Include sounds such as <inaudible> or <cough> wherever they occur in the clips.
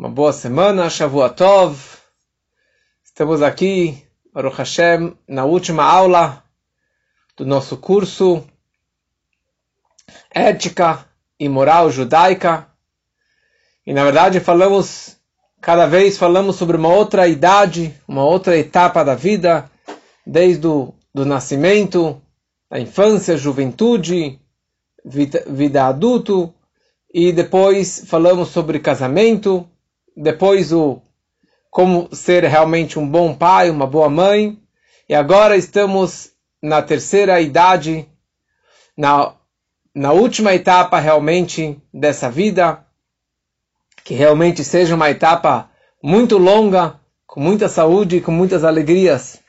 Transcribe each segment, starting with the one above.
uma boa semana, Shavuotov. Estamos aqui, Baruch Hashem, na última aula do nosso curso Ética e Moral Judaica. E na verdade falamos, cada vez falamos sobre uma outra idade, uma outra etapa da vida, desde o do nascimento, a infância, juventude, vida, vida adulto, e depois falamos sobre casamento, depois o como ser realmente um bom pai, uma boa mãe, e agora estamos na terceira idade, na, na última etapa realmente dessa vida, que realmente seja uma etapa muito longa, com muita saúde e com muitas alegrias.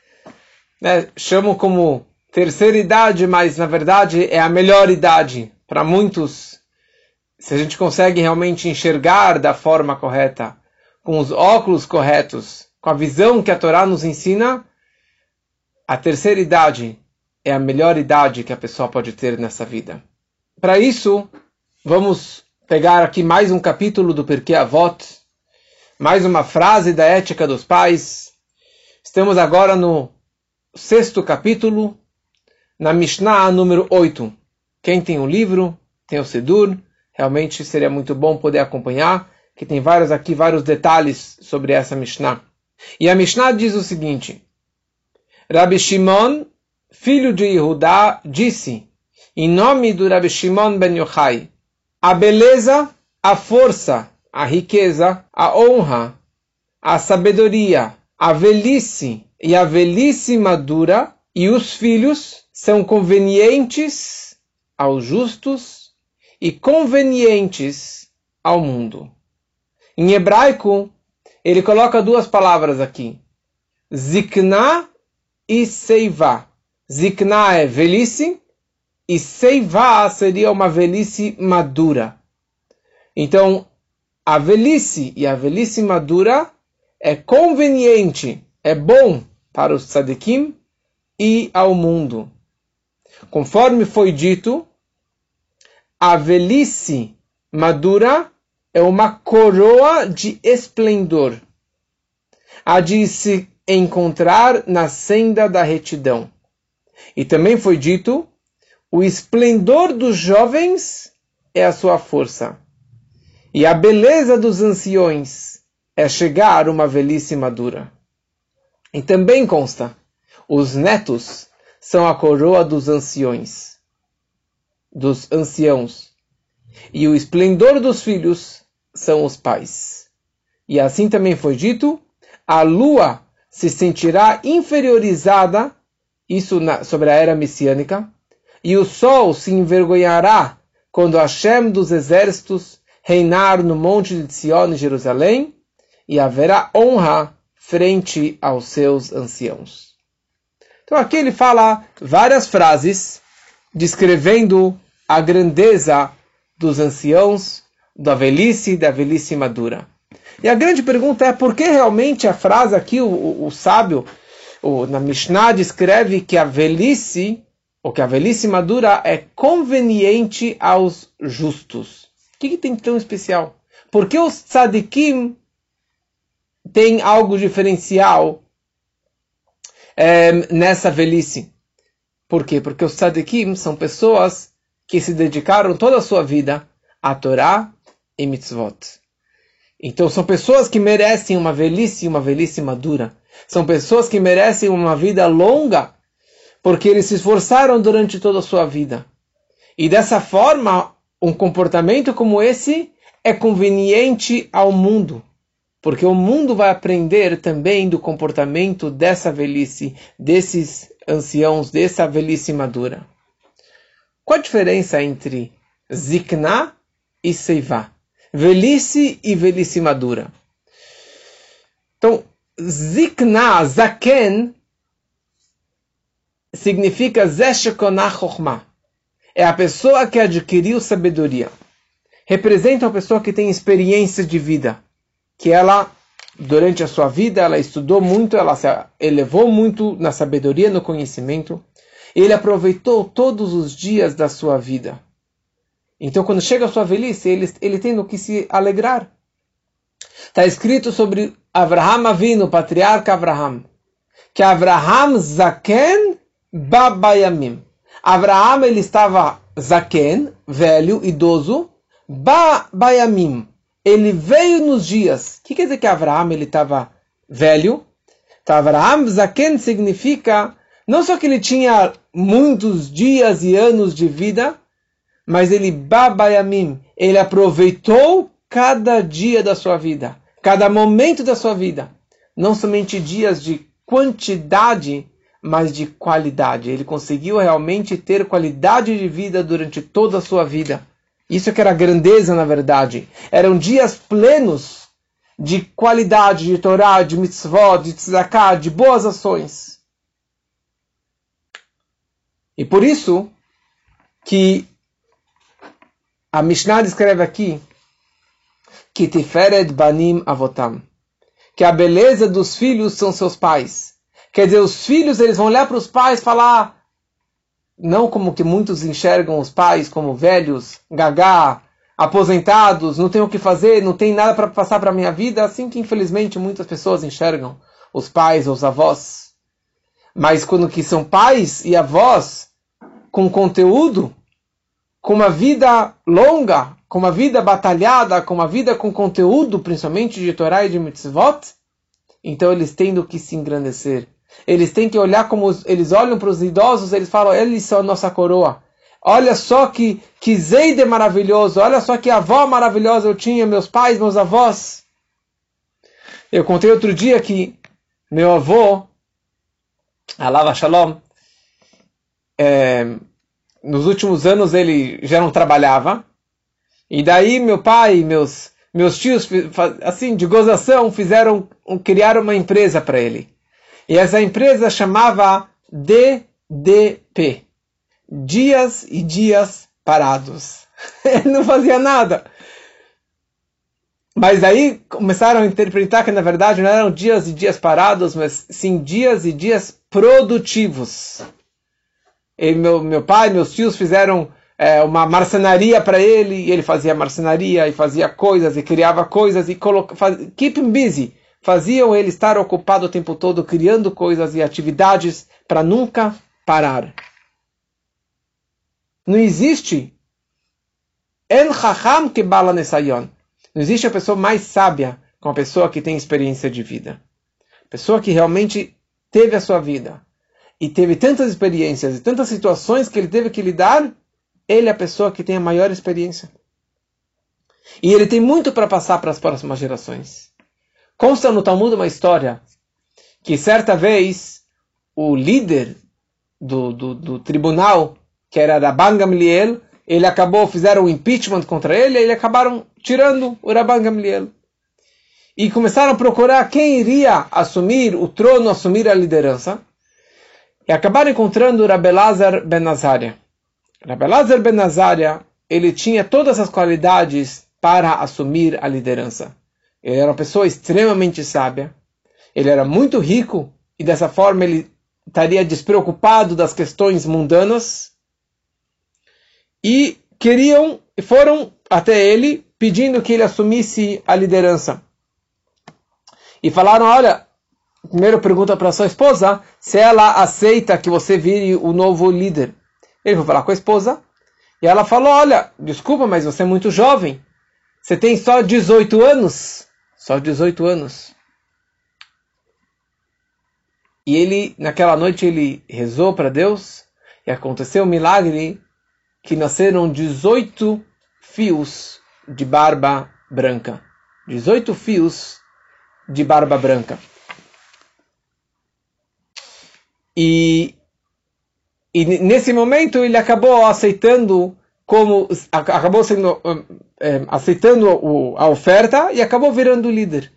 Né? Chamo como terceira idade, mas na verdade é a melhor idade para muitos. Se a gente consegue realmente enxergar da forma correta com os óculos corretos, com a visão que a Torá nos ensina, a terceira idade é a melhor idade que a pessoa pode ter nessa vida. Para isso, vamos pegar aqui mais um capítulo do Porquê Avot, mais uma frase da ética dos pais. Estamos agora no sexto capítulo, na Mishnah número 8. Quem tem o livro, tem o Sedur, realmente seria muito bom poder acompanhar que tem vários aqui, vários detalhes sobre essa Mishnah. E a Mishnah diz o seguinte: Rabi Shimon, filho de Yehudá, disse, em nome do Rabi Shimon ben Yochai, a beleza, a força, a riqueza, a honra, a sabedoria, a velhice e a velhice madura e os filhos são convenientes aos justos e convenientes ao mundo. Em hebraico, ele coloca duas palavras aqui. Zikna e Seiva. Zikna é velhice e Seiva seria uma velhice madura. Então, a velhice e a velhice madura é conveniente, é bom para os tzadikim e ao mundo. Conforme foi dito, a velhice madura é uma coroa de esplendor, a de se encontrar na senda da retidão. E também foi dito: o esplendor dos jovens é a sua força, e a beleza dos anciões é chegar uma velhice madura. E também consta: os netos são a coroa dos anciões, dos anciãos, e o esplendor dos filhos são os pais. E assim também foi dito, a lua se sentirá inferiorizada, isso na, sobre a era messiânica, e o sol se envergonhará quando Hashem dos exércitos reinar no monte de Sion, em Jerusalém, e haverá honra frente aos seus anciãos. Então aqui ele fala várias frases descrevendo a grandeza dos anciãos da velhice da velhice madura. E a grande pergunta é por que realmente a frase aqui, o, o, o sábio, o, na Mishnah descreve que a velhice, ou que a velhice madura é conveniente aos justos. O que, que tem tão especial? Por que os tzadikim têm algo diferencial é, nessa velhice? Por quê? Porque os tzadikim são pessoas que se dedicaram toda a sua vida à Torá e mitzvot. Então são pessoas que merecem uma velhice, uma velhice madura. São pessoas que merecem uma vida longa, porque eles se esforçaram durante toda a sua vida. E dessa forma, um comportamento como esse é conveniente ao mundo, porque o mundo vai aprender também do comportamento dessa velhice, desses anciãos, dessa velhice madura. Qual a diferença entre zikna e seivá? Velhice e velhice madura. Então, zikna, zaken, significa zeshekonah. É a pessoa que adquiriu sabedoria. Representa uma pessoa que tem experiência de vida. Que ela, durante a sua vida, ela estudou muito, ela se elevou muito na sabedoria, no conhecimento. Ele aproveitou todos os dias da sua vida. Então, quando chega a sua velhice, ele, ele tem no que se alegrar. Está escrito sobre Avraham Avinu, patriarca Avraham, que Avraham Zaken Babayamim. Avraham ele estava Zaken, velho, idoso, Babayamim. Ele veio nos dias. O que quer dizer que Avraham ele estava velho? Então, Avraham Zaken significa não só que ele tinha muitos dias e anos de vida, mas ele babayamim, ele aproveitou cada dia da sua vida, cada momento da sua vida, não somente dias de quantidade, mas de qualidade. Ele conseguiu realmente ter qualidade de vida durante toda a sua vida. Isso que era grandeza, na verdade. Eram dias plenos de qualidade, de Torá, de mitzvot, de tzedakah, de boas ações. E por isso que a Mishnah descreve aqui que Tiferet Banim Avotam, que a beleza dos filhos são seus pais. Quer dizer, os filhos eles vão olhar para os pais e falar, não como que muitos enxergam os pais como velhos, gagá, aposentados, não tem o que fazer, não tem nada para passar para a minha vida, assim que infelizmente muitas pessoas enxergam os pais ou os avós. Mas quando que são pais e avós com conteúdo, com uma vida longa, com uma vida batalhada, com uma vida com conteúdo, principalmente de Torá e de Mitzvot, então eles têm do que se engrandecer. Eles têm que olhar como os, eles olham para os idosos, eles falam, eles são a nossa coroa. Olha só que, que Zeide maravilhoso, olha só que avó maravilhosa eu tinha, meus pais, meus avós. Eu contei outro dia que meu avô, Alava Shalom, é, nos últimos anos ele já não trabalhava. E daí meu pai e meus, meus tios, assim, de gozação, fizeram, criaram uma empresa para ele. E essa empresa chamava DDP. Dias e dias parados. <laughs> ele não fazia nada. Mas aí começaram a interpretar que na verdade não eram dias e dias parados, mas sim dias e dias produtivos. Meu, meu pai, meus tios fizeram é, uma marcenaria para ele, e ele fazia marcenaria e fazia coisas e criava coisas e coloca, faz, keep him busy. Faziam ele estar ocupado o tempo todo criando coisas e atividades para nunca parar. Não existe en chacham que bala nesayon. Não existe a pessoa mais sábia com a pessoa que tem experiência de vida. Pessoa que realmente teve a sua vida e teve tantas experiências e tantas situações que ele teve que lidar, ele é a pessoa que tem a maior experiência. E ele tem muito para passar para as próximas gerações. Consta no Talmud uma história que certa vez o líder do, do, do tribunal, que era Rabban Gamliel, ele acabou, fizeram um impeachment contra ele, e eles acabaram tirando o Rabban Gamliel. E começaram a procurar quem iria assumir o trono, assumir a liderança. E acabaram encontrando Rabelazar ben Nazaria. Rabelazar ben Nazaria, ele tinha todas as qualidades para assumir a liderança. Ele era uma pessoa extremamente sábia. Ele era muito rico e dessa forma ele estaria despreocupado das questões mundanas e queriam, foram até ele pedindo que ele assumisse a liderança. E falaram: Olha, primeiro pergunta para sua esposa se ela aceita que você vire o novo líder. Ele foi falar com a esposa e ela falou: Olha, desculpa, mas você é muito jovem. Você tem só 18 anos. Só 18 anos. E ele, naquela noite, ele rezou para Deus e aconteceu um milagre que nasceram 18 fios de barba branca. 18 fios de barba branca. E, e nesse momento ele acabou aceitando como acabou sendo é, aceitando a oferta e acabou virando líder.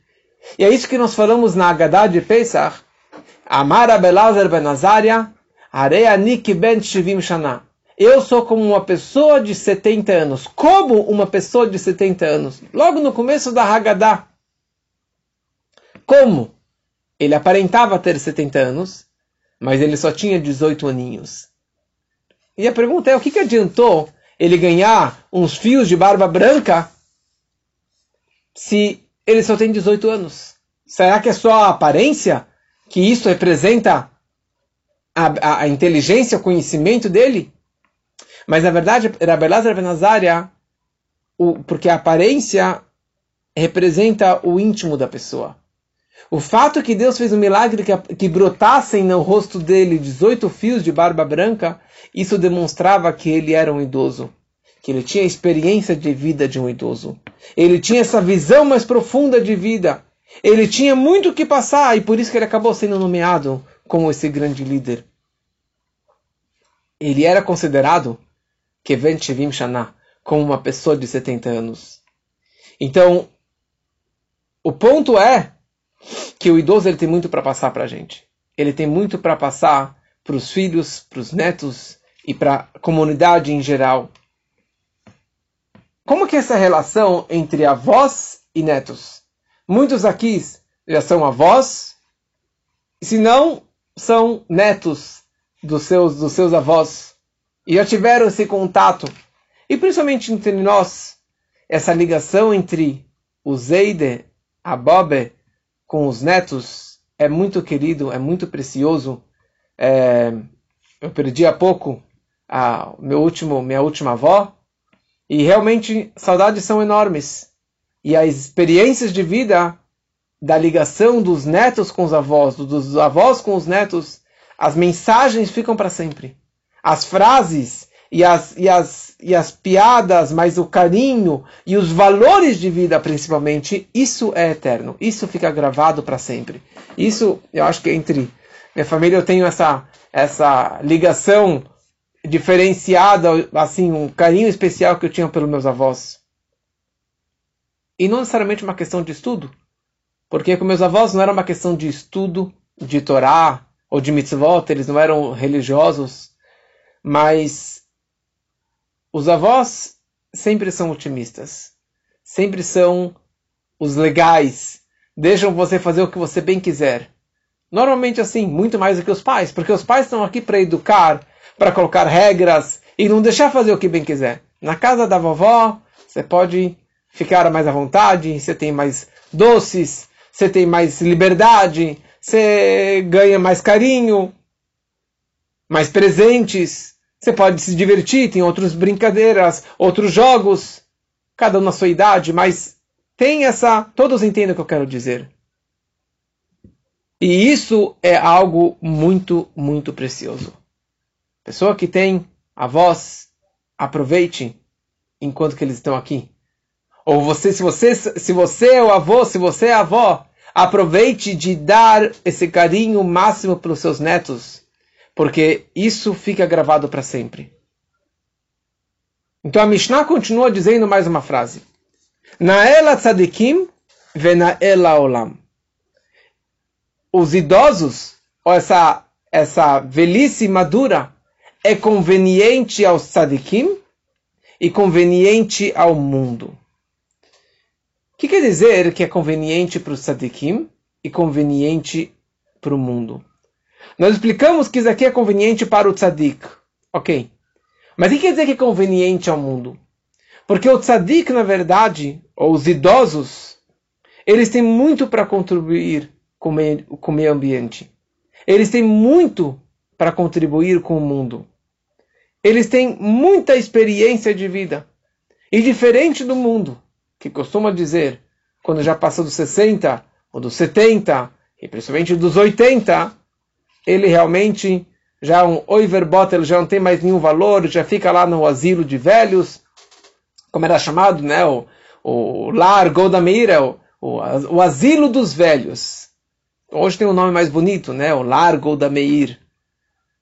E é isso que nós falamos na Haggadah de Pesach. Amar Abelazar ben Azaria, Areia Nik ben Shivim Shana. Eu sou como uma pessoa de 70 anos. Como uma pessoa de 70 anos? Logo no começo da Haggadah. Como? Ele aparentava ter 70 anos, mas ele só tinha 18 aninhos. E a pergunta é: o que, que adiantou ele ganhar uns fios de barba branca se ele só tem 18 anos. Será que é só a aparência que isso representa a, a, a inteligência, o conhecimento dele? Mas na verdade, Rabelazar Benazaria, o, porque a aparência representa o íntimo da pessoa. O fato que Deus fez um milagre que, que brotassem no rosto dele 18 fios de barba branca, isso demonstrava que ele era um idoso, que ele tinha experiência de vida de um idoso. Ele tinha essa visão mais profunda de vida. Ele tinha muito o que passar e por isso que ele acabou sendo nomeado como esse grande líder. Ele era considerado Keven Shevim Shana, como uma pessoa de 70 anos. Então, o ponto é que o idoso ele tem muito para passar para a gente. Ele tem muito para passar para os filhos, para os netos e para a comunidade em geral. Como que é essa relação entre avós e netos? Muitos aqui já são avós, se não, são netos dos seus, dos seus avós. E já tiveram esse contato. E principalmente entre nós, essa ligação entre o Zeide, a Bobe, com os netos é muito querido, é muito precioso. É, eu perdi há pouco a meu último, minha última avó e realmente saudades são enormes. E as experiências de vida da ligação dos netos com os avós, dos avós com os netos, as mensagens ficam para sempre. As frases e as, e, as, e as piadas, mas o carinho e os valores de vida, principalmente, isso é eterno. Isso fica gravado para sempre. Isso, eu acho que entre minha família eu tenho essa, essa ligação diferenciada, assim, um carinho especial que eu tinha pelos meus avós. E não necessariamente uma questão de estudo, porque com meus avós não era uma questão de estudo, de Torá ou de mitzvot, eles não eram religiosos, mas os avós sempre são otimistas, sempre são os legais, deixam você fazer o que você bem quiser. Normalmente assim, muito mais do que os pais, porque os pais estão aqui para educar, para colocar regras e não deixar fazer o que bem quiser. Na casa da vovó, você pode ficar mais à vontade, você tem mais doces, você tem mais liberdade, você ganha mais carinho, mais presentes. Você pode se divertir, tem outras brincadeiras, outros jogos, cada um na sua idade, mas tem essa. Todos entendem o que eu quero dizer. E isso é algo muito, muito precioso. Pessoa que tem avós, aproveite enquanto que eles estão aqui. Ou você, se você, se você é o avô, se você é a avó, aproveite de dar esse carinho máximo para os seus netos porque isso fica gravado para sempre. Então a Mishnah continua dizendo mais uma frase. Naela tzadikim venaela olam. Os idosos, ou essa, essa velhice madura, é conveniente aos tzadikim e conveniente ao mundo. O que quer dizer que é conveniente para os tzadikim e conveniente para o mundo? Nós explicamos que isso aqui é conveniente para o tzadik. Ok. Mas o que quer dizer que é conveniente ao mundo? Porque o tzadik, na verdade, ou os idosos, eles têm muito para contribuir com o meio ambiente. Eles têm muito para contribuir com o mundo. Eles têm muita experiência de vida. E diferente do mundo, que costuma dizer, quando já passou dos 60, ou dos 70, e principalmente dos 80, ele realmente já um overbot, ele já não tem mais nenhum valor, já fica lá no asilo de velhos, como era chamado, né, o, o lar Meir, o, o, o asilo dos velhos. Hoje tem um nome mais bonito, né, o lar Golda Meir.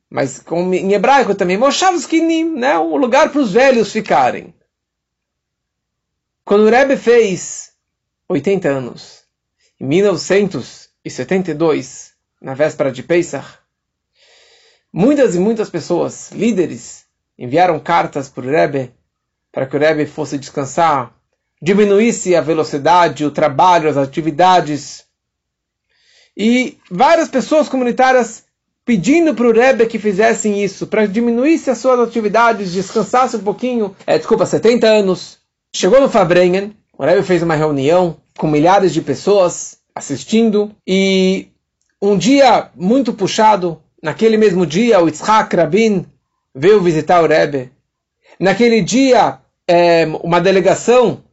Mas em hebraico também, Moshavskinim, né, um lugar para os velhos ficarem. Quando o Rebbe fez 80 anos, em 1972, na véspera de Pesach, muitas e muitas pessoas, líderes, enviaram cartas para o Rebbe, para que o Rebbe fosse descansar, diminuísse a velocidade, o trabalho, as atividades. E várias pessoas comunitárias pedindo para o Rebbe que fizessem isso, para diminuísse as suas atividades, descansasse um pouquinho. É, desculpa, 70 anos. Chegou no Fabrengen, o Rebbe fez uma reunião com milhares de pessoas assistindo. E um dia muito puxado, naquele mesmo dia, o Yitzhak Rabin veio visitar o Rebbe. Naquele dia, é, uma delegação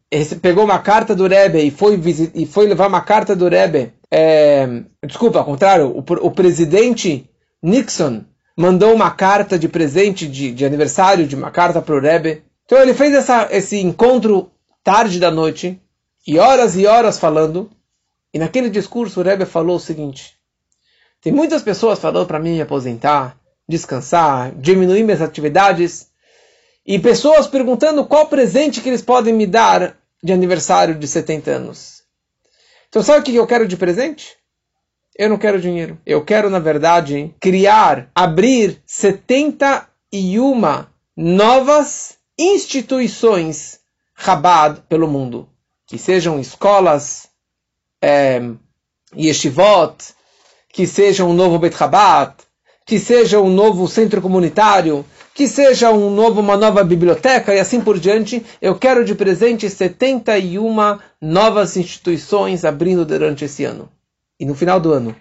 pegou uma carta do Rebbe e foi, e foi levar uma carta do Rebbe. É, desculpa, ao contrário, o, o, presidente Nixon mandou uma carta de presente de, de aniversário, de uma carta para o Rebbe. Então ele fez essa, esse encontro tarde da noite, e horas e horas falando, e naquele discurso o Rebbe falou o seguinte: tem muitas pessoas falando para mim me aposentar, descansar, diminuir minhas atividades, e pessoas perguntando qual presente que eles podem me dar de aniversário de 70 anos. Então, sabe o que eu quero de presente? Eu não quero dinheiro. Eu quero, na verdade, criar, abrir 71 novas instituições Chabad pelo mundo. Que sejam escolas, é, yeshivot, que seja um novo Bet Chabad, que seja um novo centro comunitário, que seja um novo, uma nova biblioteca e assim por diante. Eu quero de presente 71 novas instituições abrindo durante esse ano. E no final do ano,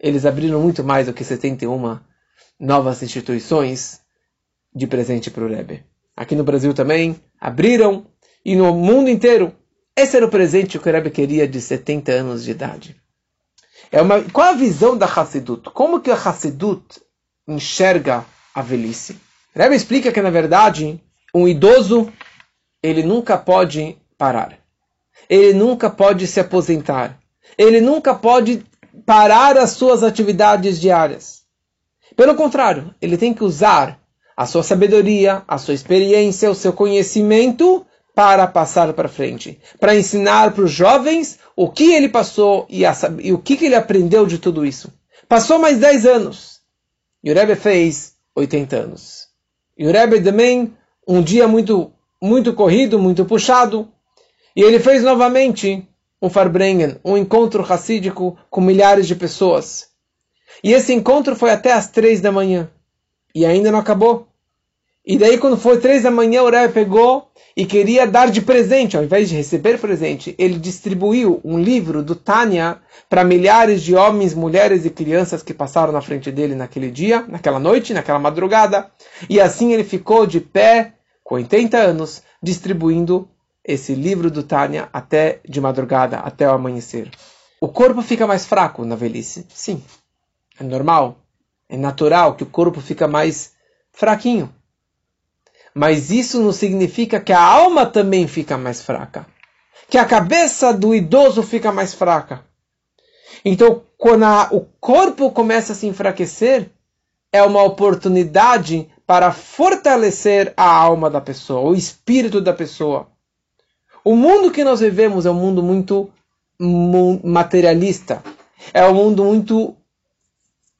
eles abriram muito mais do que 71 novas instituições de presente para o Rebbe. Aqui no Brasil também abriram e no mundo inteiro. Esse era o presente que o Rebbe queria de 70 anos de idade. É uma, qual a visão da Hassidut? Como que a Hassidut enxerga a velhice? Rebbe explica que, na verdade, um idoso, ele nunca pode parar. Ele nunca pode se aposentar. Ele nunca pode parar as suas atividades diárias. Pelo contrário, ele tem que usar a sua sabedoria, a sua experiência, o seu conhecimento para passar para frente, para ensinar para os jovens o que ele passou e, a, e o que, que, ele aprendeu de tudo isso. Passou mais 10 anos e o Rebbe fez 80 anos. E o Rebbe também, um dia muito, muito corrido, muito puxado, e ele fez novamente um Farbrengen, um encontro racídico com milhares de pessoas. E esse encontro foi até as três da manhã. E ainda não acabou. E daí, quando foi três da manhã, o Rebbe pegou e queria dar de presente, ao invés de receber presente, ele distribuiu um livro do Tânia para milhares de homens, mulheres e crianças que passaram na frente dele naquele dia, naquela noite, naquela madrugada. E assim ele ficou de pé, com 80 anos, distribuindo esse livro do Tânia até de madrugada, até o amanhecer. O corpo fica mais fraco na velhice? Sim. É normal. É natural que o corpo fica mais fraquinho mas isso não significa que a alma também fica mais fraca. Que a cabeça do idoso fica mais fraca. Então, quando a, o corpo começa a se enfraquecer, é uma oportunidade para fortalecer a alma da pessoa, o espírito da pessoa. O mundo que nós vivemos é um mundo muito materialista. É um mundo muito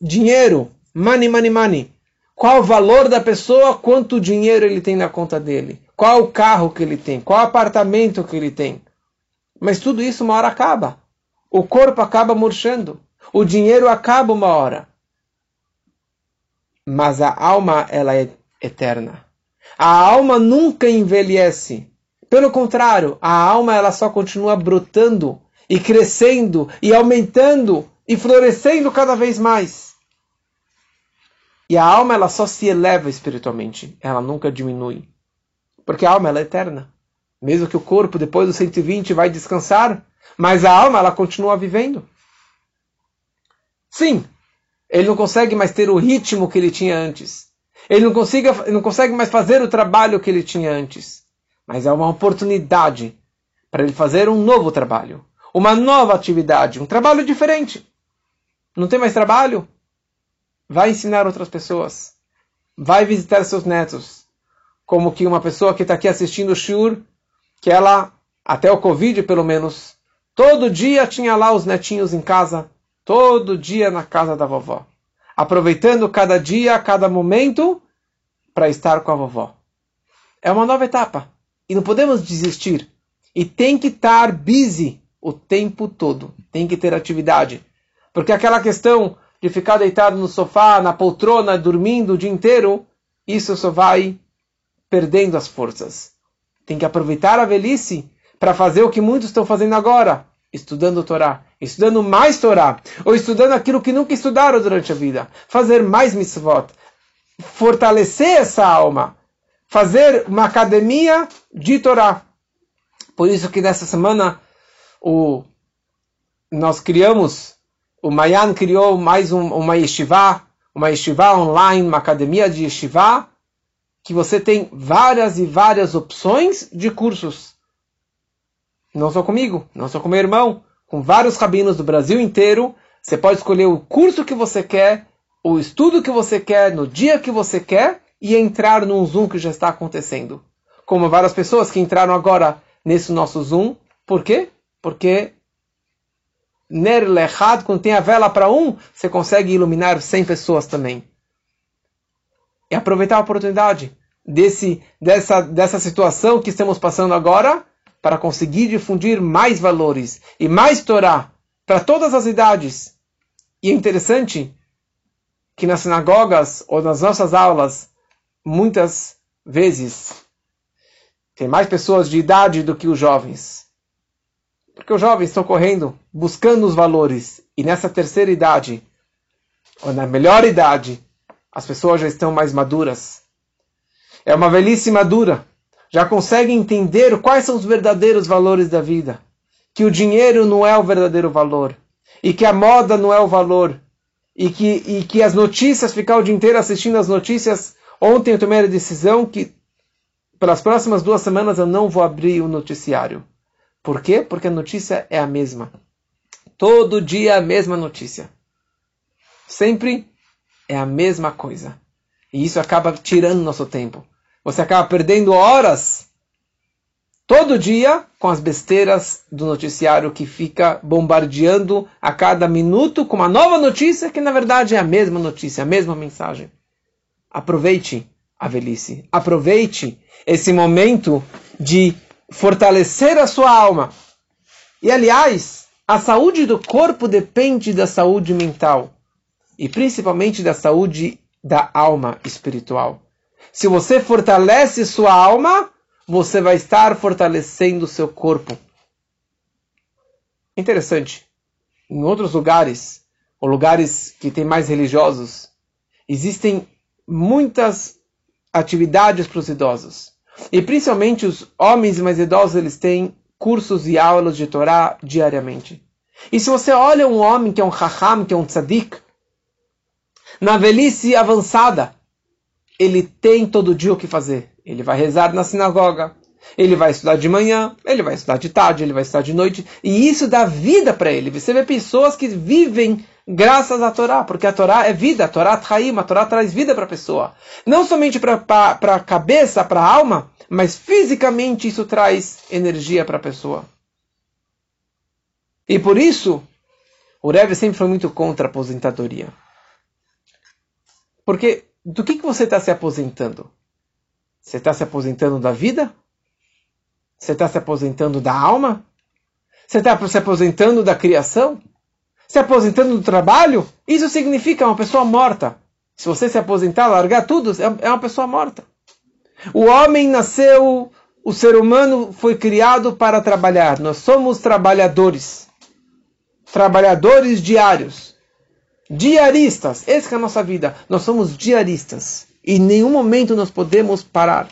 dinheiro, money, money, money. Qual o valor da pessoa, quanto dinheiro ele tem na conta dele, qual o carro que ele tem, qual o apartamento que ele tem. Mas tudo isso uma hora acaba. O corpo acaba murchando. O dinheiro acaba uma hora. Mas a alma, ela é eterna. A alma nunca envelhece. Pelo contrário, a alma ela só continua brotando e crescendo e aumentando e florescendo cada vez mais. E a alma ela só se eleva espiritualmente, ela nunca diminui. Porque a alma ela é eterna. Mesmo que o corpo depois dos 120 vai descansar, mas a alma ela continua vivendo. Sim, ele não consegue mais ter o ritmo que ele tinha antes. Ele não, consiga, não consegue mais fazer o trabalho que ele tinha antes. Mas é uma oportunidade para ele fazer um novo trabalho, uma nova atividade, um trabalho diferente. Não tem mais trabalho? Vai ensinar outras pessoas, vai visitar seus netos, como que uma pessoa que está aqui assistindo o Shur, que ela, até o Covid pelo menos, todo dia tinha lá os netinhos em casa, todo dia na casa da vovó, aproveitando cada dia, cada momento para estar com a vovó. É uma nova etapa e não podemos desistir. E tem que estar busy o tempo todo, tem que ter atividade. Porque aquela questão, de ficar deitado no sofá, na poltrona, dormindo o dia inteiro, isso só vai perdendo as forças. Tem que aproveitar a velhice para fazer o que muitos estão fazendo agora. estudando Torá, estudando mais Torá, ou estudando aquilo que nunca estudaram durante a vida, fazer mais mitzvot, fortalecer essa alma, fazer uma academia de Torá. Por isso que nessa semana o, nós criamos, o Mayan criou mais um, uma yeshiva, uma yeshiva online, uma academia de yeshiva, que você tem várias e várias opções de cursos. Não só comigo, não só com meu irmão, com vários rabinos do Brasil inteiro. Você pode escolher o curso que você quer, o estudo que você quer, no dia que você quer e entrar num Zoom que já está acontecendo. Como várias pessoas que entraram agora nesse nosso Zoom. Por quê? Porque Ner Lechad, quando tem a vela para um, você consegue iluminar 100 pessoas também. E aproveitar a oportunidade desse, dessa, dessa situação que estamos passando agora para conseguir difundir mais valores e mais Torá para todas as idades. E é interessante que nas sinagogas ou nas nossas aulas, muitas vezes, tem mais pessoas de idade do que os jovens. Porque os jovens estão correndo, buscando os valores. E nessa terceira idade, ou na melhor idade, as pessoas já estão mais maduras. É uma velhice madura já consegue entender quais são os verdadeiros valores da vida. Que o dinheiro não é o verdadeiro valor. E que a moda não é o valor. E que, e que as notícias, ficar o dia inteiro assistindo as notícias. Ontem eu tomei a decisão que pelas próximas duas semanas eu não vou abrir o noticiário. Por quê? Porque a notícia é a mesma. Todo dia a mesma notícia. Sempre é a mesma coisa. E isso acaba tirando nosso tempo. Você acaba perdendo horas todo dia com as besteiras do noticiário que fica bombardeando a cada minuto com uma nova notícia que na verdade é a mesma notícia, a mesma mensagem. Aproveite a velhice, aproveite esse momento de fortalecer a sua alma. E aliás, a saúde do corpo depende da saúde mental e principalmente da saúde da alma espiritual. Se você fortalece sua alma, você vai estar fortalecendo seu corpo. Interessante. Em outros lugares, ou lugares que têm mais religiosos, existem muitas atividades para os idosos. E principalmente os homens mais idosos, eles têm cursos e aulas de Torá diariamente. E se você olha um homem que é um raham, que é um tzadik, na velhice avançada, ele tem todo dia o que fazer. Ele vai rezar na sinagoga, ele vai estudar de manhã, ele vai estudar de tarde, ele vai estudar de noite, e isso dá vida para ele. Você vê pessoas que vivem graças à Torá, porque a Torá é vida, a Torá traim, a Torá traz vida para a pessoa. Não somente para a cabeça, para a alma, mas fisicamente isso traz energia para a pessoa. E por isso, o Rebbe sempre foi muito contra a aposentadoria. Porque do que, que você está se aposentando? Você está se aposentando da vida? Você está se aposentando da alma? Você está se aposentando da criação? Se aposentando do trabalho? Isso significa uma pessoa morta. Se você se aposentar, largar tudo, é, é uma pessoa morta. O homem nasceu, o ser humano foi criado para trabalhar. Nós somos trabalhadores. Trabalhadores diários. Diaristas. Essa é a nossa vida. Nós somos diaristas. Em nenhum momento nós podemos parar.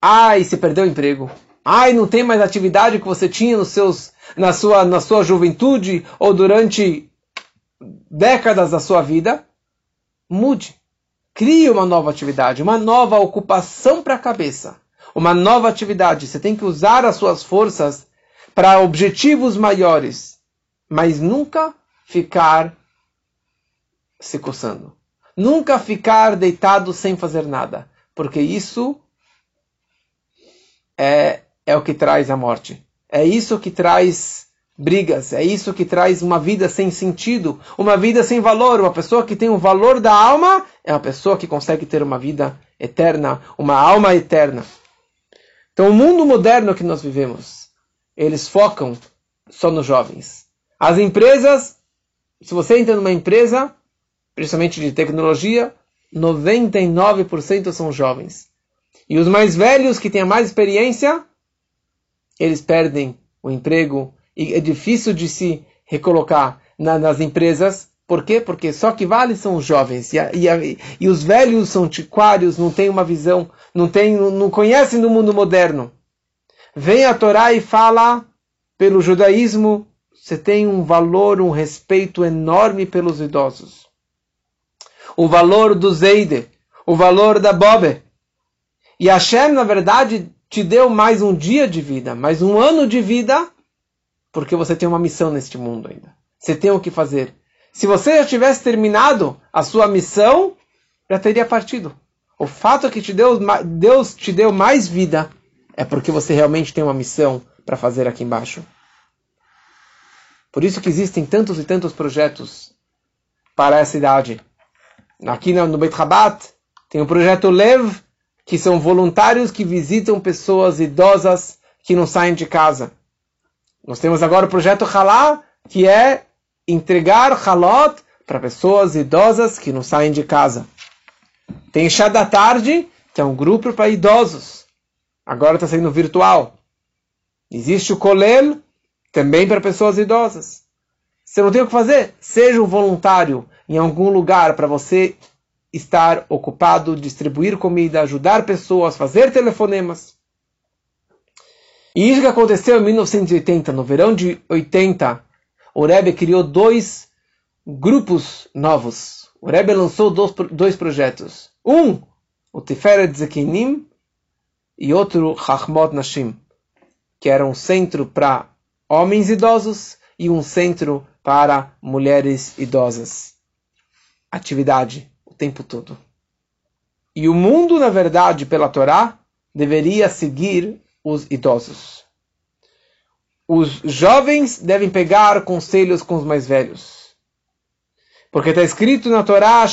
Ai, se perdeu o emprego. Ai, não tem mais atividade que você tinha nos seus, na, sua, na sua juventude ou durante décadas da sua vida. Mude. Crie uma nova atividade, uma nova ocupação para a cabeça. Uma nova atividade. Você tem que usar as suas forças para objetivos maiores. Mas nunca ficar se coçando. Nunca ficar deitado sem fazer nada, porque isso é, é o que traz a morte. É isso que traz brigas, é isso que traz uma vida sem sentido, uma vida sem valor. Uma pessoa que tem o valor da alma é uma pessoa que consegue ter uma vida eterna, uma alma eterna. Então, o mundo moderno que nós vivemos, eles focam só nos jovens. As empresas se você entra numa empresa, principalmente de tecnologia, 99% são jovens. E os mais velhos, que têm mais experiência, eles perdem o emprego e é difícil de se recolocar na, nas empresas. Por quê? Porque só que vale são os jovens e, a, e, a, e os velhos são antiquários, não têm uma visão, não, tem, não, não conhecem do mundo moderno. Vem a Torá e fala pelo judaísmo, você tem um valor, um respeito enorme pelos idosos. O valor do Zeide, o valor da Bobe. E Hashem, na verdade, te deu mais um dia de vida, mais um ano de vida, porque você tem uma missão neste mundo ainda. Você tem o que fazer. Se você já tivesse terminado a sua missão, já teria partido. O fato é que te deu, Deus te deu mais vida é porque você realmente tem uma missão para fazer aqui embaixo. Por isso que existem tantos e tantos projetos para essa idade. Aqui no Beit Rabat tem o projeto Lev, que são voluntários que visitam pessoas idosas que não saem de casa. Nós temos agora o projeto Halá, que é entregar halot para pessoas idosas que não saem de casa. Tem chá da tarde, que é um grupo para idosos. Agora está sendo virtual. Existe o Kolel, também para pessoas idosas. Você não tem o que fazer? Seja um voluntário em algum lugar para você estar ocupado, distribuir comida, ajudar pessoas, fazer telefonemas. E isso que aconteceu em 1980, no verão de 80, o Rebbe criou dois grupos novos. O Rebbe lançou dois, dois projetos. Um, o Tiferet Zekinim, e outro, Chachmot Nashim, que era um centro para homens idosos e um centro para mulheres idosas. Atividade tempo todo. E o mundo, na verdade, pela Torá, deveria seguir os idosos. Os jovens devem pegar conselhos com os mais velhos. Porque está escrito na Torá,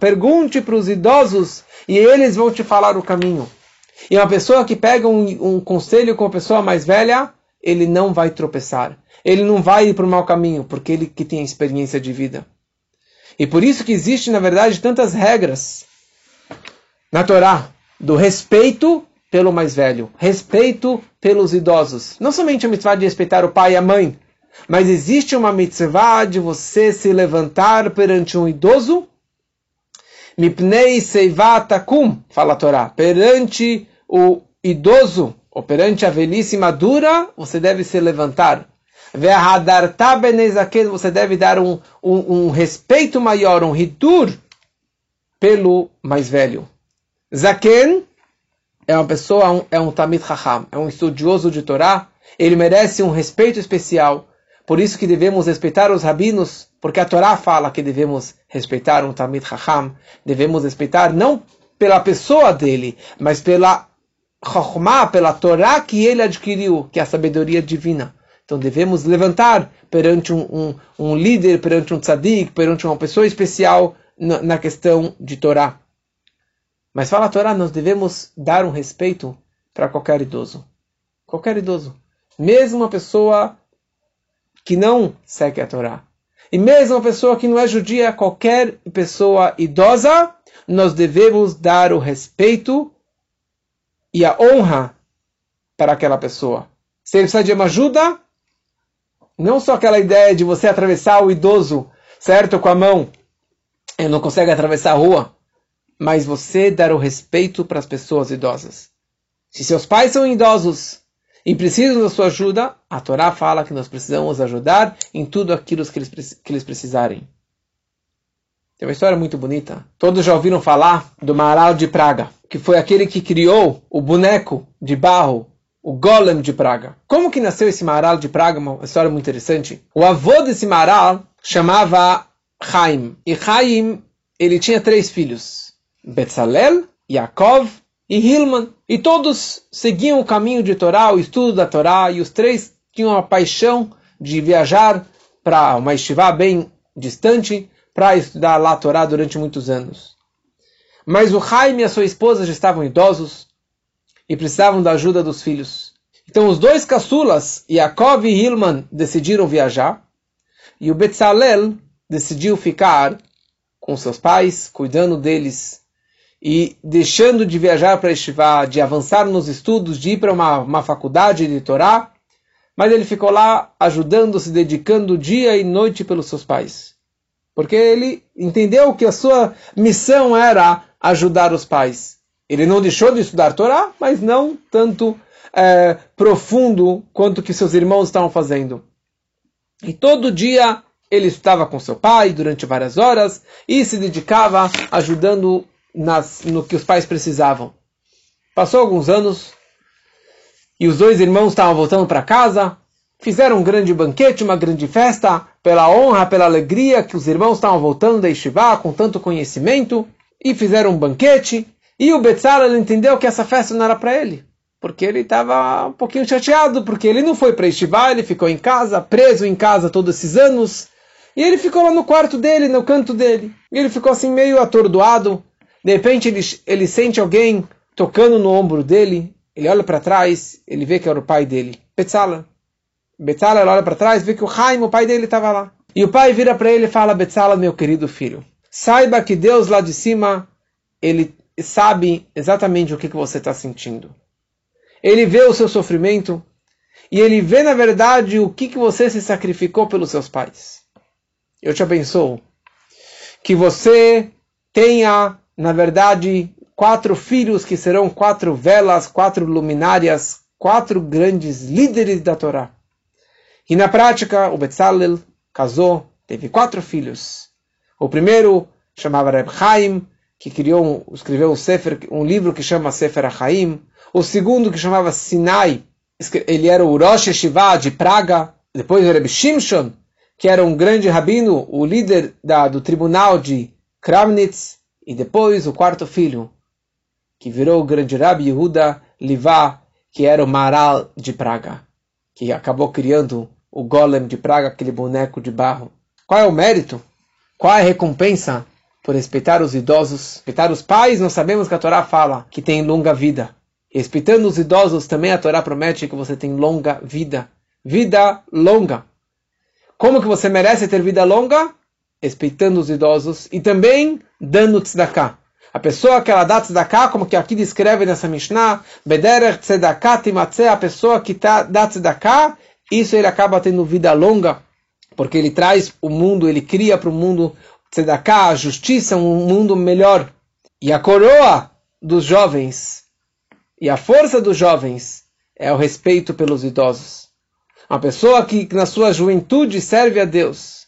Pergunte para os idosos e eles vão te falar o caminho. E uma pessoa que pega um, um conselho com a pessoa mais velha, ele não vai tropeçar. Ele não vai ir para o mau caminho, porque ele que tem experiência de vida. E por isso que existe, na verdade, tantas regras na Torá do respeito pelo mais velho, respeito pelos idosos. Não somente a mitzvah de respeitar o pai e a mãe, mas existe uma mitzvah de você se levantar perante um idoso. Mipnei seivatakum, fala a Torá, perante o idoso, ou perante a velhice madura, você deve se levantar você deve dar um, um, um respeito maior, um hidur, pelo mais velho. Zaken é uma pessoa, um, é um tamid chacham, é um estudioso de Torá, ele merece um respeito especial. Por isso que devemos respeitar os rabinos, porque a Torá fala que devemos respeitar um tamid chacham, devemos respeitar não pela pessoa dele, mas pela chokhmah, pela Torá que ele adquiriu, que é a sabedoria divina. Então devemos levantar perante um, um, um líder, perante um tzadik, perante uma pessoa especial na, na questão de Torá. Mas fala Torá, nós devemos dar um respeito para qualquer idoso. Qualquer idoso. Mesmo uma pessoa que não segue a Torá. E mesmo uma pessoa que não é judia, qualquer pessoa idosa, nós devemos dar o respeito e a honra para aquela pessoa. Se ele precisa de uma ajuda, não só aquela ideia de você atravessar o idoso, certo, com a mão, ele não consegue atravessar a rua, mas você dar o respeito para as pessoas idosas. Se seus pais são idosos e precisam da sua ajuda, a Torá fala que nós precisamos ajudar em tudo aquilo que eles, que eles precisarem. Tem uma história muito bonita. Todos já ouviram falar do Maral de Praga, que foi aquele que criou o boneco de barro o Golem de Praga. Como que nasceu esse Maral de Praga? Uma história muito interessante. O avô desse Maral chamava Chaim. E Chaim, ele tinha três filhos. Betzalel, Yaakov e Hilman. E todos seguiam o caminho de Torá, o estudo da Torá, e os três tinham a paixão de viajar para uma estivá bem distante para estudar lá a Torá durante muitos anos. Mas o Chaim e a sua esposa já estavam idosos, e precisavam da ajuda dos filhos. Então os dois caçulas, Yaakov e Hilman, decidiram viajar, e o Betzalel decidiu ficar com seus pais, cuidando deles. e deixando de viajar para Estivá, de avançar nos estudos, de ir para uma, uma faculdade de Torá, mas ele ficou lá ajudando, se dedicando dia e noite pelos seus pais. Porque ele entendeu que a sua missão era ajudar os pais. Ele não deixou de estudar Torá, mas não tanto é, profundo quanto que seus irmãos estavam fazendo. E todo dia ele estava com seu pai durante várias horas e se dedicava ajudando nas, no que os pais precisavam. Passou alguns anos e os dois irmãos estavam voltando para casa, fizeram um grande banquete, uma grande festa, pela honra, pela alegria que os irmãos estavam voltando da Yeshiva com tanto conhecimento, e fizeram um banquete, e o Betzalel entendeu que essa festa não era para ele, porque ele estava um pouquinho chateado, porque ele não foi para Yeshiva, ele ficou em casa, preso em casa todos esses anos, e ele ficou lá no quarto dele, no canto dele, e ele ficou assim meio atordoado, de repente ele, ele sente alguém tocando no ombro dele, ele olha para trás, ele vê que era o pai dele, Betzalel. Betzalel olha para trás, vê que o Haim, o pai dele, estava lá. E o pai vira para ele e fala, Betzalel, meu querido filho, saiba que Deus lá de cima, ele sabe exatamente o que, que você está sentindo. Ele vê o seu sofrimento e ele vê, na verdade, o que, que você se sacrificou pelos seus pais. Eu te abençoo. Que você tenha na verdade, quatro filhos que serão quatro velas, quatro luminárias, quatro grandes líderes da Torá. E na prática, o Betzalel casou, teve quatro filhos. O primeiro chamava Reb Chaim, que criou, escreveu um, sefer, um livro que chama Sefer HaChaim. O segundo, que chamava Sinai, ele era o Rosh Yeshiva de Praga. Depois o Reb Shimshon, que era um grande rabino, o líder da, do tribunal de Kramnitz. E depois o quarto filho, que virou o grande Rabi Yehuda Livá, que era o Maral de Praga, que acabou criando o Golem de Praga, aquele boneco de barro. Qual é o mérito? Qual é a recompensa por respeitar os idosos? Respeitar os pais, nós sabemos que a Torá fala que tem longa vida. Respeitando os idosos, também a Torá promete que você tem longa vida. Vida longa. Como que você merece ter vida longa? respeitando os idosos e também dando tzedakah. A pessoa que ela dá tzedakah, como que aqui descreve nessa Mishnah, bederech tzedakah timatzeh, a pessoa que tá, dá tzedakah, isso ele acaba tendo vida longa, porque ele traz o mundo, ele cria para o mundo tzedakah, a justiça, um mundo melhor. E a coroa dos jovens e a força dos jovens é o respeito pelos idosos. Uma pessoa que na sua juventude serve a Deus,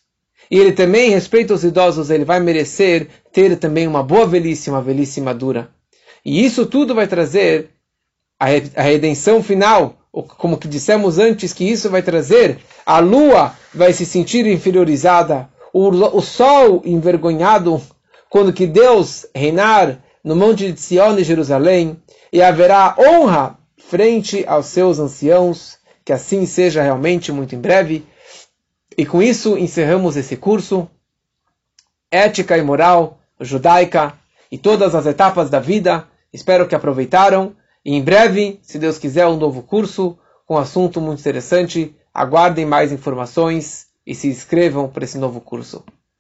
e ele também respeita os idosos, ele vai merecer ter também uma boa velhice, uma velhice madura. E isso tudo vai trazer a redenção final, como que dissemos antes, que isso vai trazer, a lua vai se sentir inferiorizada, o, o sol envergonhado, quando que Deus reinar no monte de Sião e Jerusalém, e haverá honra frente aos seus anciãos, que assim seja realmente muito em breve. E com isso encerramos esse curso, Ética e Moral Judaica e todas as etapas da vida. Espero que aproveitaram. E em breve, se Deus quiser, um novo curso com um assunto muito interessante. Aguardem mais informações e se inscrevam para esse novo curso.